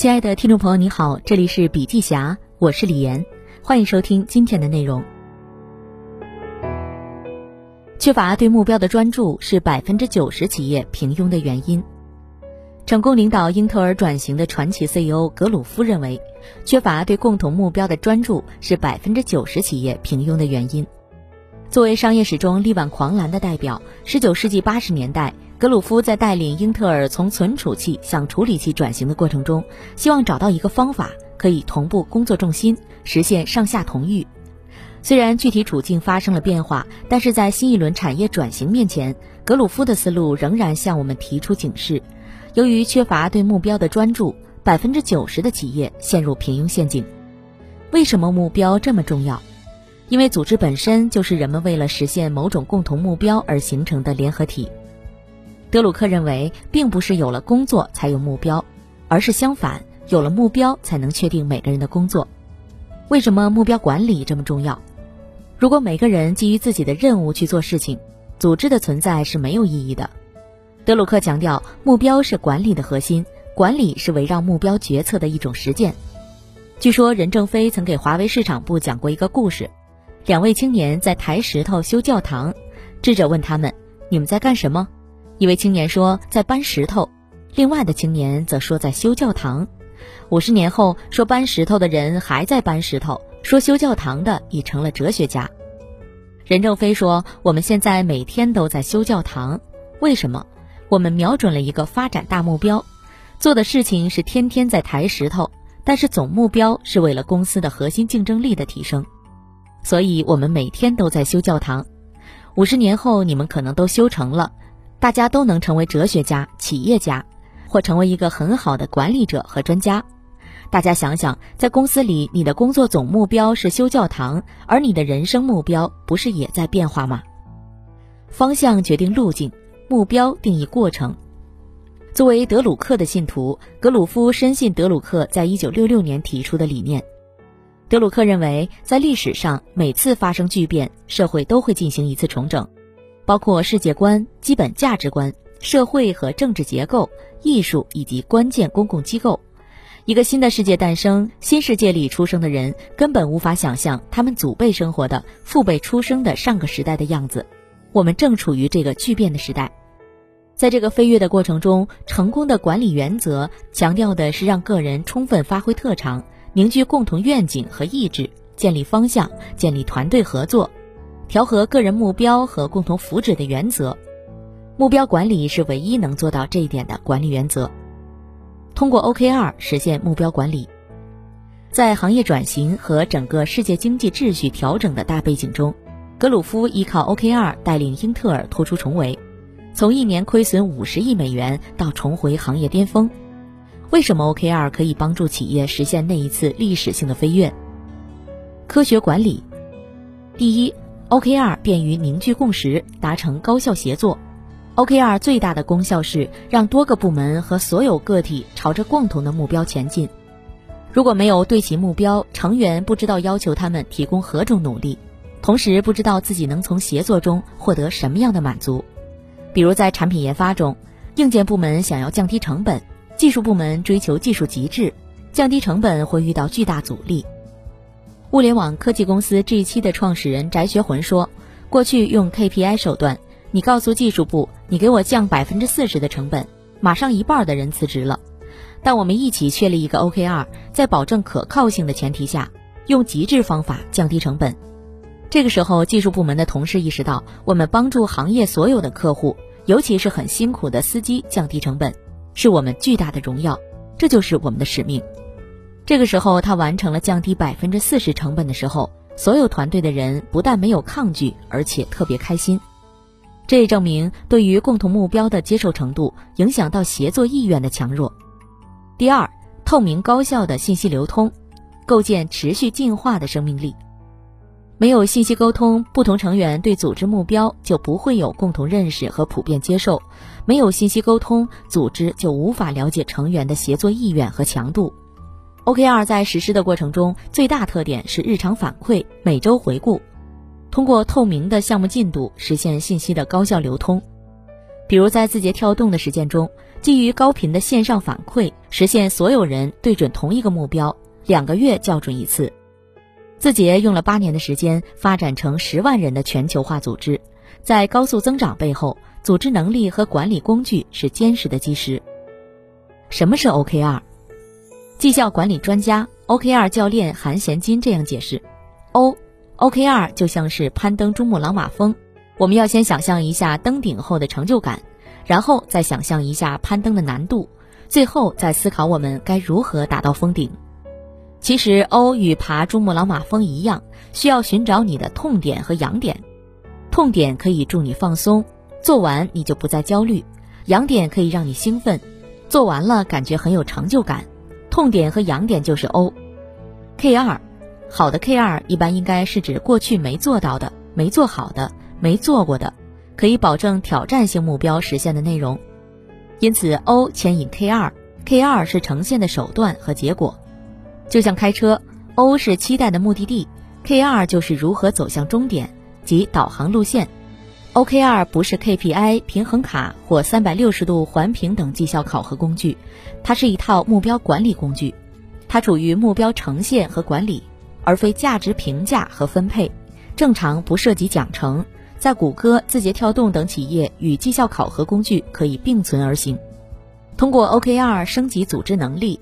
亲爱的听众朋友，你好，这里是笔记侠，我是李岩，欢迎收听今天的内容。缺乏对目标的专注是百分之九十企业平庸的原因。成功领导英特尔转型的传奇 CEO 格鲁夫认为，缺乏对共同目标的专注是百分之九十企业平庸的原因。作为商业史中力挽狂澜的代表，十九世纪八十年代，格鲁夫在带领英特尔从存储器向处理器转型的过程中，希望找到一个方法可以同步工作重心，实现上下同欲。虽然具体处境发生了变化，但是在新一轮产业转型面前，格鲁夫的思路仍然向我们提出警示：由于缺乏对目标的专注，百分之九十的企业陷入平庸陷阱。为什么目标这么重要？因为组织本身就是人们为了实现某种共同目标而形成的联合体。德鲁克认为，并不是有了工作才有目标，而是相反，有了目标才能确定每个人的工作。为什么目标管理这么重要？如果每个人基于自己的任务去做事情，组织的存在是没有意义的。德鲁克强调，目标是管理的核心，管理是围绕目标决策的一种实践。据说任正非曾给华为市场部讲过一个故事。两位青年在抬石头修教堂，智者问他们：“你们在干什么？”一位青年说：“在搬石头。”另外的青年则说：“在修教堂。”五十年后，说搬石头的人还在搬石头，说修教堂的已成了哲学家。任正非说：“我们现在每天都在修教堂，为什么？我们瞄准了一个发展大目标，做的事情是天天在抬石头，但是总目标是为了公司的核心竞争力的提升。”所以，我们每天都在修教堂。五十年后，你们可能都修成了，大家都能成为哲学家、企业家，或成为一个很好的管理者和专家。大家想想，在公司里，你的工作总目标是修教堂，而你的人生目标不是也在变化吗？方向决定路径，目标定义过程。作为德鲁克的信徒，格鲁夫深信德鲁克在一九六六年提出的理念。德鲁克认为，在历史上每次发生巨变，社会都会进行一次重整，包括世界观、基本价值观、社会和政治结构、艺术以及关键公共机构。一个新的世界诞生，新世界里出生的人根本无法想象他们祖辈生活的、父辈出生的上个时代的样子。我们正处于这个巨变的时代，在这个飞跃的过程中，成功的管理原则强调的是让个人充分发挥特长。凝聚共同愿景和意志，建立方向，建立团队合作，调和个人目标和共同福祉的原则。目标管理是唯一能做到这一点的管理原则。通过 OKR 实现目标管理，在行业转型和整个世界经济秩序调整的大背景中，格鲁夫依靠 OKR 带领英特尔突出重围，从一年亏损五十亿美元到重回行业巅峰。为什么 OKR 可以帮助企业实现那一次历史性的飞跃？科学管理，第一，OKR 便于凝聚共识，达成高效协作。OKR 最大的功效是让多个部门和所有个体朝着共同的目标前进。如果没有对齐目标，成员不知道要求他们提供何种努力，同时不知道自己能从协作中获得什么样的满足。比如在产品研发中，硬件部门想要降低成本。技术部门追求技术极致，降低成本会遇到巨大阻力。物联网科技公司 G7 的创始人翟学魂说：“过去用 KPI 手段，你告诉技术部你给我降百分之四十的成本，马上一半的人辞职了。但我们一起确立一个 OKR，在保证可靠性的前提下，用极致方法降低成本。这个时候，技术部门的同事意识到，我们帮助行业所有的客户，尤其是很辛苦的司机降低成本。”是我们巨大的荣耀，这就是我们的使命。这个时候，他完成了降低百分之四十成本的时候，所有团队的人不但没有抗拒，而且特别开心。这也证明，对于共同目标的接受程度，影响到协作意愿的强弱。第二，透明高效的信息流通，构建持续进化的生命力。没有信息沟通，不同成员对组织目标就不会有共同认识和普遍接受。没有信息沟通，组织就无法了解成员的协作意愿和强度。OKR 在实施的过程中，最大特点是日常反馈、每周回顾，通过透明的项目进度实现信息的高效流通。比如在字节跳动的实践中，基于高频的线上反馈，实现所有人对准同一个目标，两个月校准一次。字节用了八年的时间发展成十万人的全球化组织，在高速增长背后，组织能力和管理工具是坚实的基石。什么是 OKR？绩效管理专家 OKR 教练韩贤金这样解释：O OKR 就像是攀登珠穆朗玛峰，我们要先想象一下登顶后的成就感，然后再想象一下攀登的难度。最后再思考我们该如何达到峰顶。其实 O 与爬珠穆朗玛峰一样，需要寻找你的痛点和痒点。痛点可以助你放松，做完你就不再焦虑；痒点可以让你兴奋，做完了感觉很有成就感。痛点和痒点就是 O。K 二，好的 K 二一般应该是指过去没做到的、没做好的、没做过的，可以保证挑战性目标实现的内容。因此，O 牵引 K 二，K 二是呈现的手段和结果，就像开车，O 是期待的目的地，K 二就是如何走向终点及导航路线。OKR 不是 KPI 平衡卡或三百六十度环评等绩效考核工具，它是一套目标管理工具，它处于目标呈现和管理，而非价值评价和分配，正常不涉及奖惩。在谷歌、字节跳动等企业与绩效考核工具可以并存而行。通过 OKR 升级组织能力，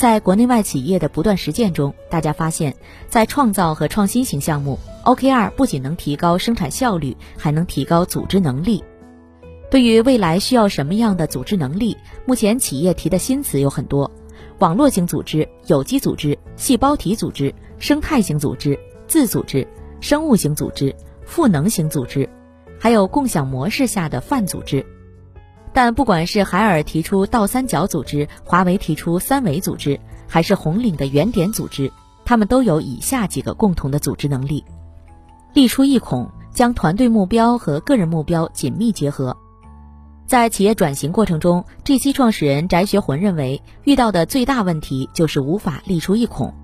在国内外企业的不断实践中，大家发现，在创造和创新型项目，OKR 不仅能提高生产效率，还能提高组织能力。对于未来需要什么样的组织能力，目前企业提的新词有很多：网络型组织、有机组织、细胞体组织、生态型组织、自组织、生物型组织。赋能型组织，还有共享模式下的泛组织，但不管是海尔提出倒三角组织，华为提出三维组织，还是红岭的原点组织，他们都有以下几个共同的组织能力：立出一孔，将团队目标和个人目标紧密结合。在企业转型过程中，GC 创始人翟学魂认为，遇到的最大问题就是无法立出一孔。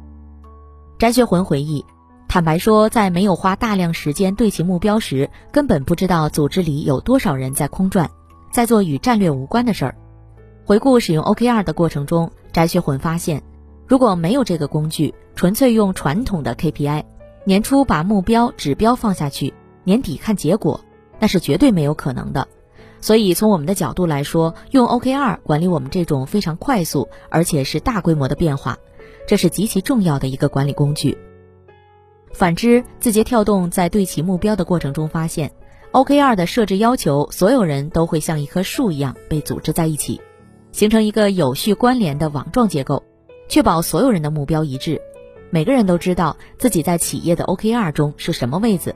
翟学魂回忆。坦白说，在没有花大量时间对齐目标时，根本不知道组织里有多少人在空转，在做与战略无关的事儿。回顾使用 OKR 的过程中，翟学魂发现，如果没有这个工具，纯粹用传统的 KPI，年初把目标指标放下去，年底看结果，那是绝对没有可能的。所以，从我们的角度来说，用 OKR 管理我们这种非常快速而且是大规模的变化，这是极其重要的一个管理工具。反之，字节跳动在对齐目标的过程中发现，OKR 的设置要求所有人都会像一棵树一样被组织在一起，形成一个有序关联的网状结构，确保所有人的目标一致。每个人都知道自己在企业的 OKR 中是什么位子。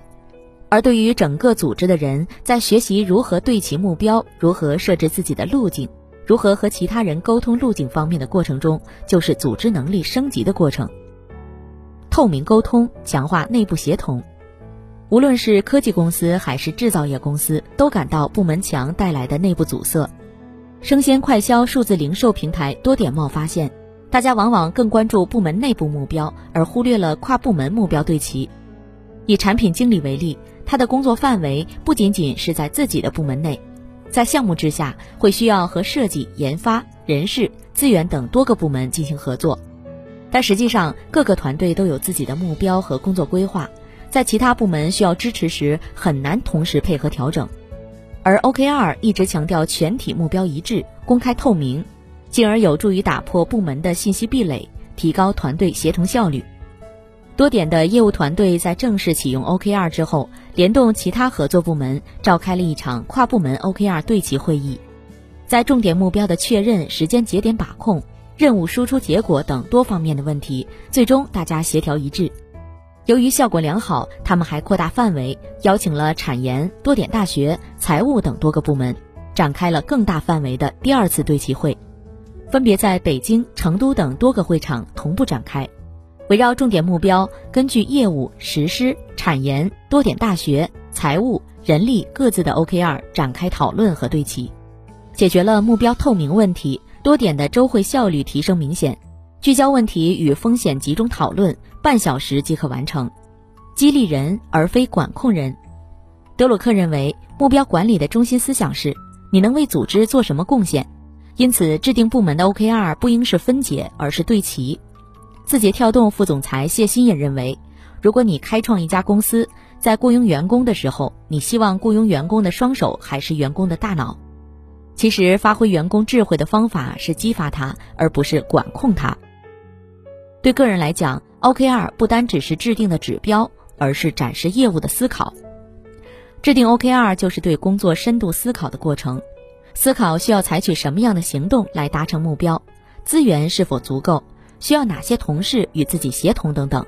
而对于整个组织的人，在学习如何对齐目标、如何设置自己的路径、如何和其他人沟通路径方面的过程中，就是组织能力升级的过程。透明沟通，强化内部协同。无论是科技公司还是制造业公司，都感到部门墙带来的内部阻塞。生鲜快销数字零售平台多点贸发现，大家往往更关注部门内部目标，而忽略了跨部门目标对齐。以产品经理为例，他的工作范围不仅仅是在自己的部门内，在项目之下会需要和设计、研发、人事、资源等多个部门进行合作。但实际上，各个团队都有自己的目标和工作规划，在其他部门需要支持时，很难同时配合调整。而 OKR 一直强调全体目标一致、公开透明，进而有助于打破部门的信息壁垒，提高团队协同效率。多点的业务团队在正式启用 OKR 之后，联动其他合作部门，召开了一场跨部门 OKR 对齐会议，在重点目标的确认、时间节点把控。任务输出结果等多方面的问题，最终大家协调一致。由于效果良好，他们还扩大范围，邀请了产研、多点大学、财务等多个部门，展开了更大范围的第二次对齐会，分别在北京、成都等多个会场同步展开，围绕重点目标，根据业务、实施、产研、多点大学、财务、人力各自的 OKR 展开讨论和对齐，解决了目标透明问题。多点的周会效率提升明显，聚焦问题与风险集中讨论，半小时即可完成。激励人而非管控人。德鲁克认为，目标管理的中心思想是：你能为组织做什么贡献？因此，制定部门的 OKR 不应是分解，而是对齐。字节跳动副总裁谢欣也认为，如果你开创一家公司，在雇佣员工的时候，你希望雇佣员工的双手还是员工的大脑？其实，发挥员工智慧的方法是激发他，而不是管控他。对个人来讲，OKR 不单只是制定的指标，而是展示业务的思考。制定 OKR 就是对工作深度思考的过程。思考需要采取什么样的行动来达成目标，资源是否足够，需要哪些同事与自己协同等等。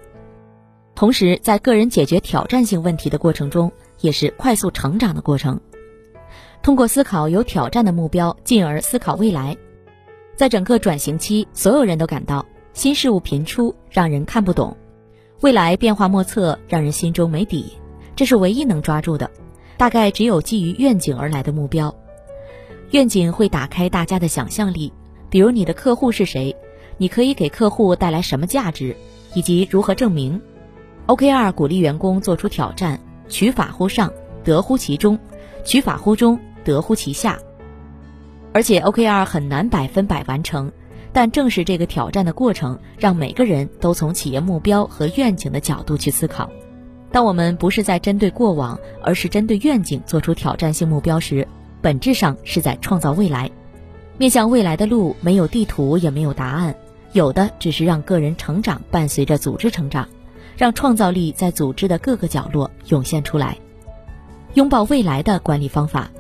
同时，在个人解决挑战性问题的过程中，也是快速成长的过程。通过思考有挑战的目标，进而思考未来。在整个转型期，所有人都感到新事物频出，让人看不懂；未来变化莫测，让人心中没底。这是唯一能抓住的，大概只有基于愿景而来的目标。愿景会打开大家的想象力，比如你的客户是谁，你可以给客户带来什么价值，以及如何证明。OKR 鼓励员工做出挑战，取法乎上，得乎其中；取法乎中，得乎其下。而且 OKR 很难百分百完成，但正是这个挑战的过程，让每个人都从企业目标和愿景的角度去思考。当我们不是在针对过往，而是针对愿景做出挑战性目标时，本质上是在创造未来，面向未来的路没有地图也没有答案，有的只是让个人成长伴随着组织成长，让创造力在组织的各个角落涌现出来。拥抱未来的管理方法，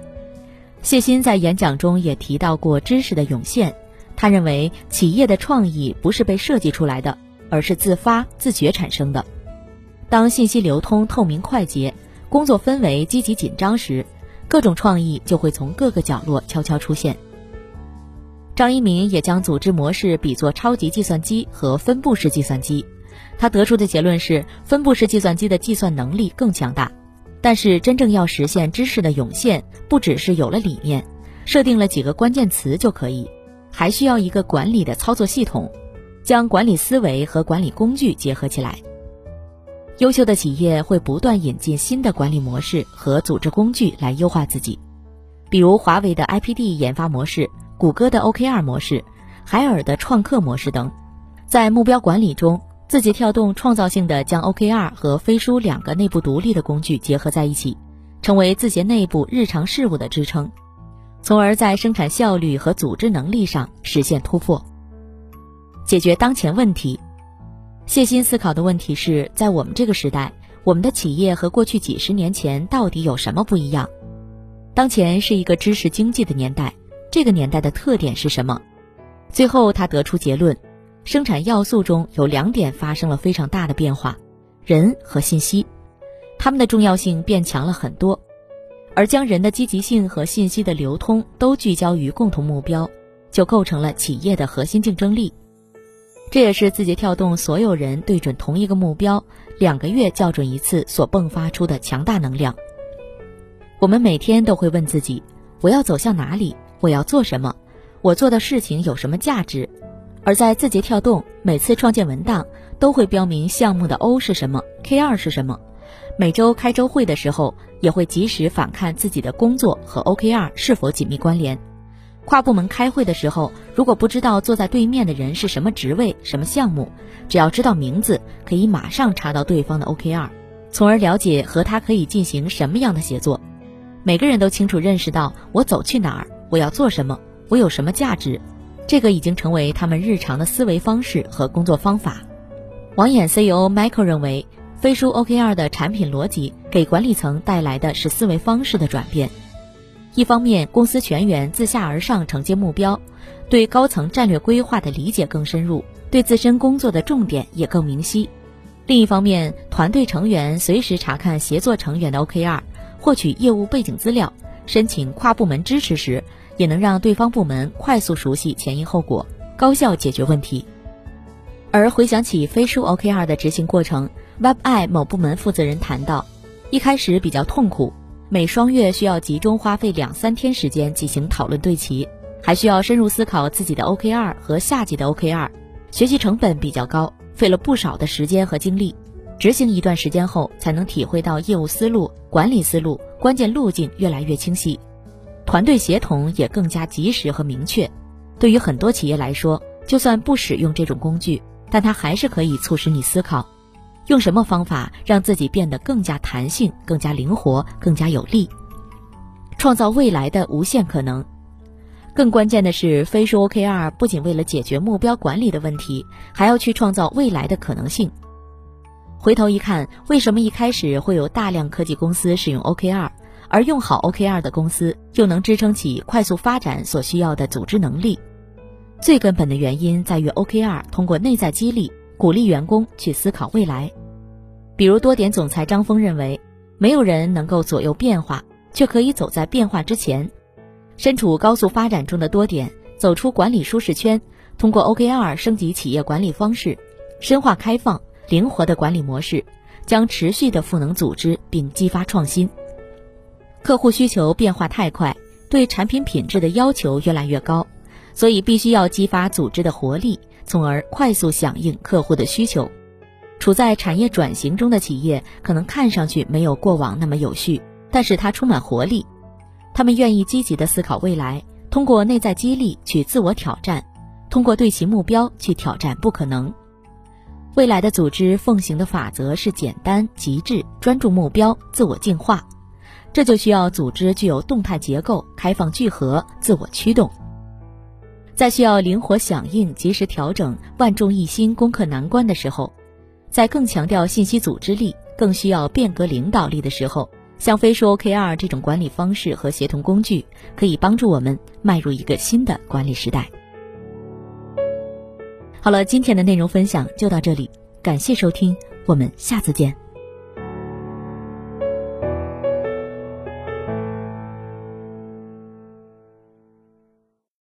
谢鑫在演讲中也提到过知识的涌现。他认为企业的创意不是被设计出来的，而是自发自觉产生的。当信息流通透明快捷，工作氛围积极紧张时。各种创意就会从各个角落悄悄出现。张一鸣也将组织模式比作超级计算机和分布式计算机，他得出的结论是，分布式计算机的计算能力更强大。但是，真正要实现知识的涌现，不只是有了理念，设定了几个关键词就可以，还需要一个管理的操作系统，将管理思维和管理工具结合起来。优秀的企业会不断引进新的管理模式和组织工具来优化自己，比如华为的 IPD 研发模式、谷歌的 OKR 模式、海尔的创客模式等。在目标管理中，字节跳动创造性的将 OKR 和飞书两个内部独立的工具结合在一起，成为字节内部日常事务的支撑，从而在生产效率和组织能力上实现突破，解决当前问题。谢鑫思考的问题是在我们这个时代，我们的企业和过去几十年前到底有什么不一样？当前是一个知识经济的年代，这个年代的特点是什么？最后他得出结论：生产要素中有两点发生了非常大的变化，人和信息，它们的重要性变强了很多，而将人的积极性和信息的流通都聚焦于共同目标，就构成了企业的核心竞争力。这也是字节跳动所有人对准同一个目标，两个月校准一次所迸发出的强大能量。我们每天都会问自己：我要走向哪里？我要做什么？我做的事情有什么价值？而在字节跳动，每次创建文档都会标明项目的 O 是什么，K 二是什么。每周开周会的时候，也会及时反看自己的工作和 OKR 是否紧密关联。跨部门开会的时候，如果不知道坐在对面的人是什么职位、什么项目，只要知道名字，可以马上查到对方的 OKR，从而了解和他可以进行什么样的协作。每个人都清楚认识到我走去哪儿，我要做什么，我有什么价值，这个已经成为他们日常的思维方式和工作方法。网眼 CEO Michael 认为，飞书 OKR 的产品逻辑给管理层带来的是思维方式的转变。一方面，公司全员自下而上承接目标，对高层战略规划的理解更深入，对自身工作的重点也更明晰；另一方面，团队成员随时查看协作成员的 OKR，获取业务背景资料，申请跨部门支持时，也能让对方部门快速熟悉前因后果，高效解决问题。而回想起飞书 OKR 的执行过程，WebI 某部门负责人谈到，一开始比较痛苦。每双月需要集中花费两三天时间进行讨论对齐，还需要深入思考自己的 OKR 和下级的 OKR，学习成本比较高，费了不少的时间和精力。执行一段时间后，才能体会到业务思路、管理思路、关键路径越来越清晰，团队协同也更加及时和明确。对于很多企业来说，就算不使用这种工具，但它还是可以促使你思考，用什么方法让自己变得更加弹性、更加灵活、更加有力，创造未来的无限可能。更关键的是，飞书 OKR 不仅为了解决目标管理的问题，还要去创造未来的可能性。回头一看，为什么一开始会有大量科技公司使用 OKR，而用好 OKR 的公司又能支撑起快速发展所需要的组织能力？最根本的原因在于 OKR 通过内在激励，鼓励员工去思考未来。比如多点总裁张峰认为，没有人能够左右变化，却可以走在变化之前。身处高速发展中的多点，走出管理舒适圈，通过 OKR 升级企业管理方式，深化开放、灵活的管理模式，将持续的赋能组织并激发创新。客户需求变化太快，对产品品质的要求越来越高，所以必须要激发组织的活力，从而快速响应客户的需求。处在产业转型中的企业，可能看上去没有过往那么有序，但是它充满活力。他们愿意积极地思考未来，通过内在激励去自我挑战，通过对其目标去挑战不可能。未来的组织奉行的法则是简单、极致、专注目标、自我净化，这就需要组织具有动态结构、开放聚合、自我驱动。在需要灵活响应、及时调整、万众一心攻克难关的时候，在更强调信息组织力、更需要变革领导力的时候。像飞书 OKR 这种管理方式和协同工具，可以帮助我们迈入一个新的管理时代。好了，今天的内容分享就到这里，感谢收听，我们下次见。